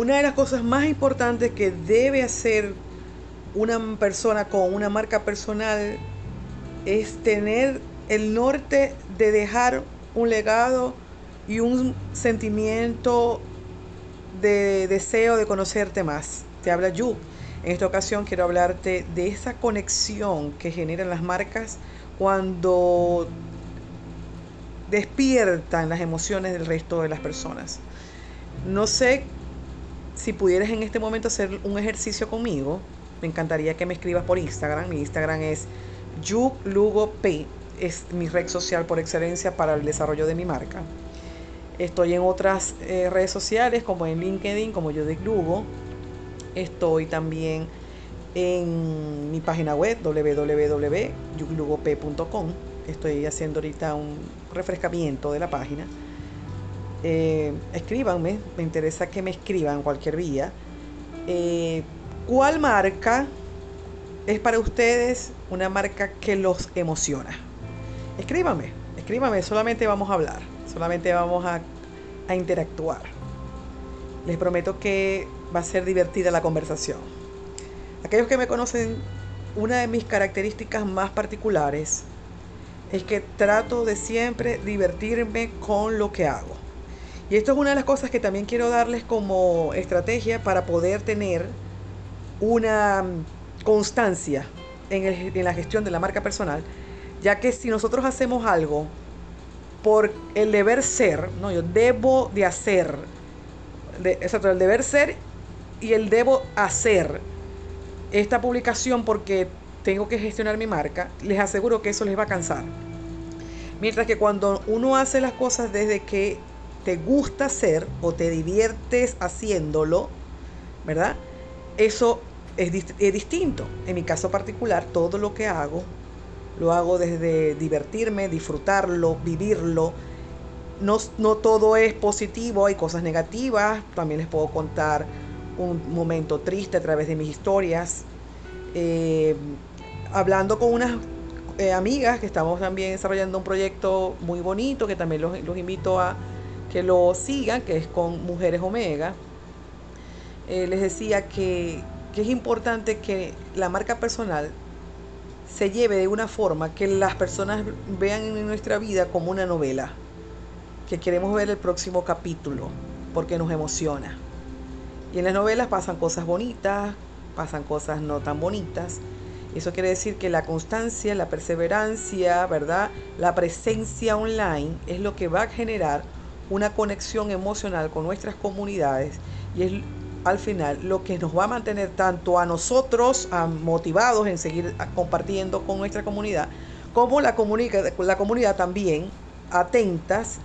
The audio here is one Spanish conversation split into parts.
una de las cosas más importantes que debe hacer una persona con una marca personal es tener el norte de dejar un legado y un sentimiento de deseo de conocerte más. Te habla Yu. En esta ocasión quiero hablarte de esa conexión que generan las marcas cuando despiertan las emociones del resto de las personas. No sé si pudieras en este momento hacer un ejercicio conmigo, me encantaría que me escribas por Instagram. Mi Instagram es YuLugoP, es mi red social por excelencia para el desarrollo de mi marca. Estoy en otras eh, redes sociales como en LinkedIn, como Judith Lugo. Estoy también en mi página web www.yulugop.com. Estoy haciendo ahorita un refrescamiento de la página. Eh, escríbanme, me interesa que me escriban cualquier vía. Eh, ¿Cuál marca es para ustedes una marca que los emociona? Escríbanme, escríbanme, solamente vamos a hablar, solamente vamos a interactuar. Les prometo que va a ser divertida la conversación. Aquellos que me conocen, una de mis características más particulares es que trato de siempre divertirme con lo que hago. Y esto es una de las cosas que también quiero darles como estrategia para poder tener una constancia en, la gestión de la marca personal, ya que si nosotros hacemos algo por el deber ser, no, yo debo de hacer, exacto, el deber ser y el debo hacer esta publicación porque tengo que gestionar mi marca, les aseguro que eso les va a cansar. Mientras que cuando uno hace las cosas desde que te gusta hacer o te diviertes haciéndolo, ¿verdad? Eso es, distinto. En mi caso particular, todo lo que hago, lo hago desde divertirme, disfrutarlo, vivirlo. No, no todo es positivo, hay cosas negativas. También les puedo contar un momento triste a través de mis historias. Eh, hablando con unas eh, amigas que estamos también desarrollando un proyecto muy bonito que también los, los invito a que lo sigan, que es con Mujeres Omega. Eh, les decía que, que es importante que la marca personal se lleve de una forma que las personas vean en nuestra vida como una novela, que queremos ver el próximo capítulo, porque nos emociona. Y en las novelas pasan cosas bonitas, pasan cosas no tan bonitas. Eso quiere decir que la constancia, la perseverancia, ¿verdad? La presencia online es lo que va a generar una conexión emocional con nuestras comunidades y es al final lo que nos va a mantener tanto a nosotros motivados en seguir compartiendo con nuestra comunidad, como la, la comunidad también atentas,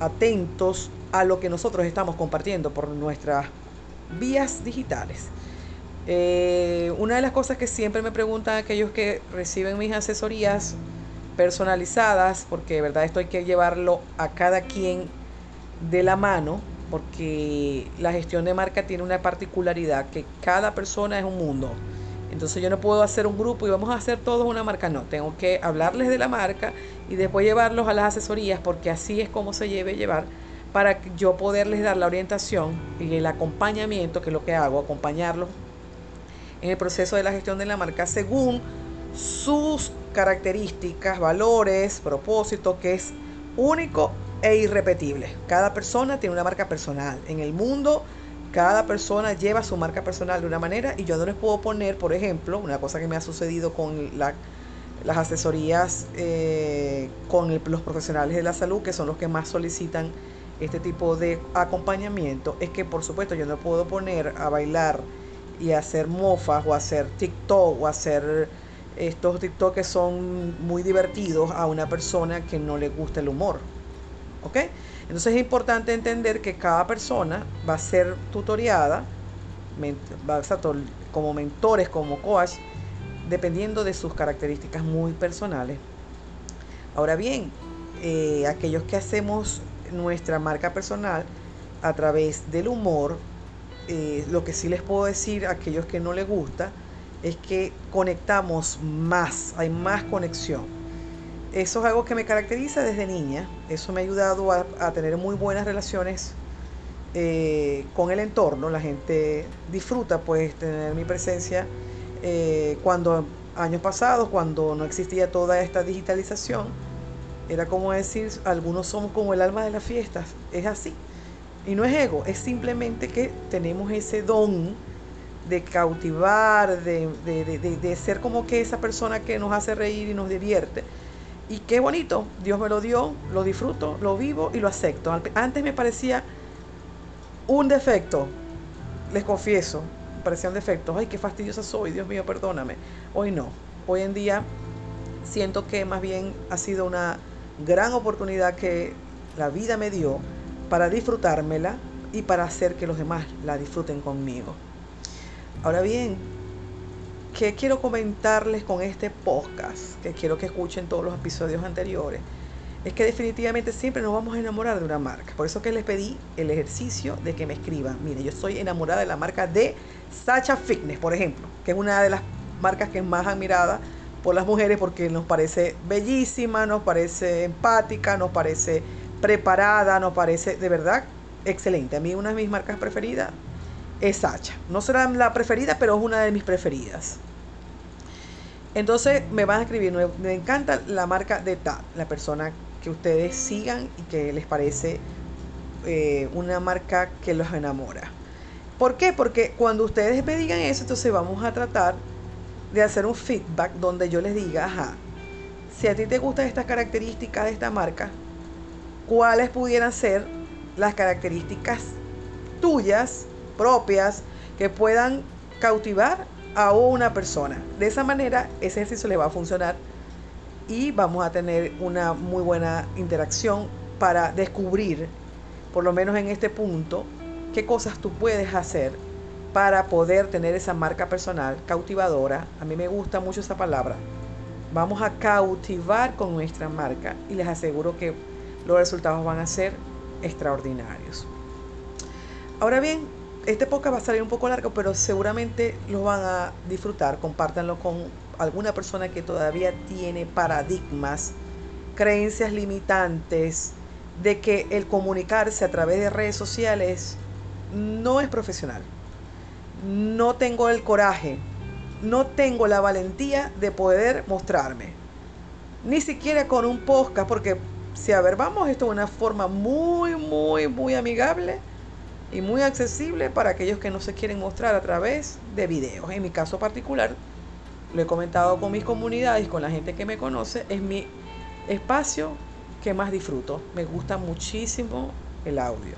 atentos a lo que nosotros estamos compartiendo por nuestras vías digitales. Eh, una de las cosas que siempre me preguntan aquellos que reciben mis asesorías personalizadas, porque de verdad esto hay que llevarlo a cada quien de la mano, porque la gestión de marca tiene una particularidad, que cada persona es un mundo. Entonces yo no puedo hacer un grupo y vamos a hacer todos una marca, no, tengo que hablarles de la marca y después llevarlos a las asesorías, porque así es como se debe llevar para yo poderles dar la orientación y el acompañamiento, que es lo que hago, acompañarlos en el proceso de la gestión de la marca según sus características, valores, propósito, que es único e irrepetible. Cada persona tiene una marca personal. En el mundo, cada persona lleva su marca personal de una manera y yo no les puedo poner, por ejemplo, una cosa que me ha sucedido con las asesorías eh, con los profesionales de la salud, que son los que más solicitan este tipo de acompañamiento, es que por supuesto yo no puedo poner a bailar y hacer mofas o hacer TikTok o hacer estos TikTok que son muy divertidos a una persona que no le gusta el humor. ¿Ok? Entonces es importante entender que cada persona va a ser tutoriada, como mentores, como coach, dependiendo de sus características muy personales. Ahora bien, eh, aquellos que hacemos nuestra marca personal a través del humor, eh, lo que sí les puedo decir a aquellos que no les gusta es que conectamos más, hay más conexión. Eso es algo que me caracteriza desde niña. Eso me ha ayudado a, tener muy buenas relaciones eh, con el entorno, la gente disfruta pues tener mi presencia eh, cuando años pasados, cuando no existía toda esta digitalización, era como decir, algunos somos como el alma de las fiestas, es así. Y no es ego, es simplemente que tenemos ese don de cautivar, de, de, ser como que esa persona que nos hace reír y nos divierte. Y qué bonito, Dios me lo dio, lo disfruto, lo vivo y lo acepto. Antes me parecía un defecto, les confieso, me parecía un defecto. Ay, qué fastidiosa soy, Dios mío, perdóname. Hoy no, hoy en día siento que más bien ha sido una gran oportunidad que la vida me dio para disfrutármela y para hacer que los demás la disfruten conmigo. Ahora bien, ¿qué quiero comentarles con este podcast? Que quiero que escuchen todos los episodios anteriores. Es que definitivamente siempre nos vamos a enamorar de una marca. Por eso que les pedí el ejercicio de que me escriban. Mire, yo estoy enamorada de la marca de Sacha Fitness, por ejemplo, que es una de las marcas que es más admirada por las mujeres porque nos parece bellísima, nos parece empática, nos parece preparada, nos parece de verdad excelente. A mí una de mis marcas preferidas es Sacha. No será la preferida, pero es una de mis preferidas. Entonces me van a escribir, me encanta la marca de TAD, la persona que ustedes sigan y que les parece eh, una marca que los enamora. ¿Por qué? Porque cuando ustedes me digan eso, entonces vamos a tratar de hacer un feedback donde yo les diga, ajá, si a ti te gustan estas características de esta marca, ¿cuáles pudieran ser las características tuyas propias que puedan cautivar a una persona. De esa manera, ese ejercicio le va a funcionar y vamos a tener una muy buena interacción para descubrir, por lo menos en este punto, qué cosas tú puedes hacer para poder tener esa marca personal cautivadora. A mí me gusta mucho esa palabra. Vamos a cautivar con nuestra marca y les aseguro que los resultados van a ser extraordinarios. Ahora bien, este podcast va a salir un poco largo, pero seguramente lo van a disfrutar. Compártanlo con alguna persona que todavía tiene paradigmas, creencias limitantes de que el comunicarse a través de redes sociales no es profesional. No tengo el coraje, no tengo la valentía de poder mostrarme. Ni siquiera con un podcast, porque si a ver, vamos, esto de una forma muy, muy, muy amigable y muy accesible para aquellos que no se quieren mostrar a través de videos. En mi caso particular, lo he comentado con mis comunidades, con la gente que me conoce, es mi espacio que más disfruto. Me gusta muchísimo el audio.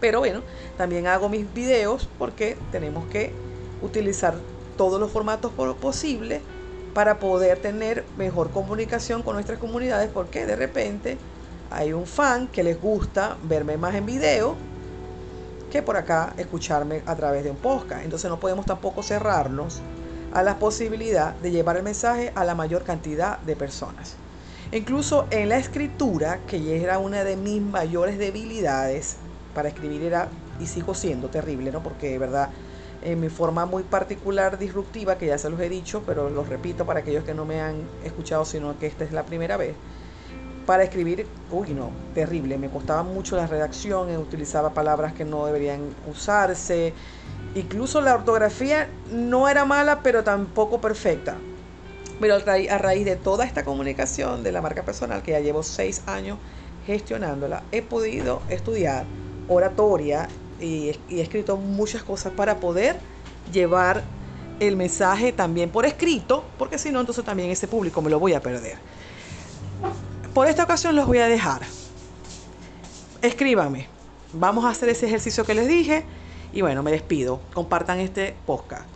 Pero bueno, también hago mis videos porque tenemos que utilizar todos los formatos posibles para poder tener mejor comunicación con nuestras comunidades porque de repente hay un fan que les gusta verme más en video por acá escucharme a través de un podcast. Entonces no podemos tampoco cerrarnos a la posibilidad de llevar el mensaje a la mayor cantidad de personas. Incluso en la escritura, que ya era una de mis mayores debilidades para escribir, era y sigo siendo terrible, ¿no? Porque de verdad, en mi forma muy particular, disruptiva, que ya se los he dicho, pero los repito para aquellos que no me han escuchado, sino que esta es la primera vez para escribir, uy no, terrible, me costaba mucho la redacción, eh, utilizaba palabras que no deberían usarse, incluso la ortografía no era mala, pero tampoco perfecta. Pero a raíz de toda esta comunicación de la marca personal, que ya llevo seis años gestionándola, he podido estudiar oratoria y, y he escrito muchas cosas para poder llevar el mensaje también por escrito, porque si no, entonces también ese público me lo voy a perder por esta ocasión los voy a dejar. Escríbanme. Vamos a hacer ese ejercicio que les dije. Y bueno, me despido. Compartan este podcast.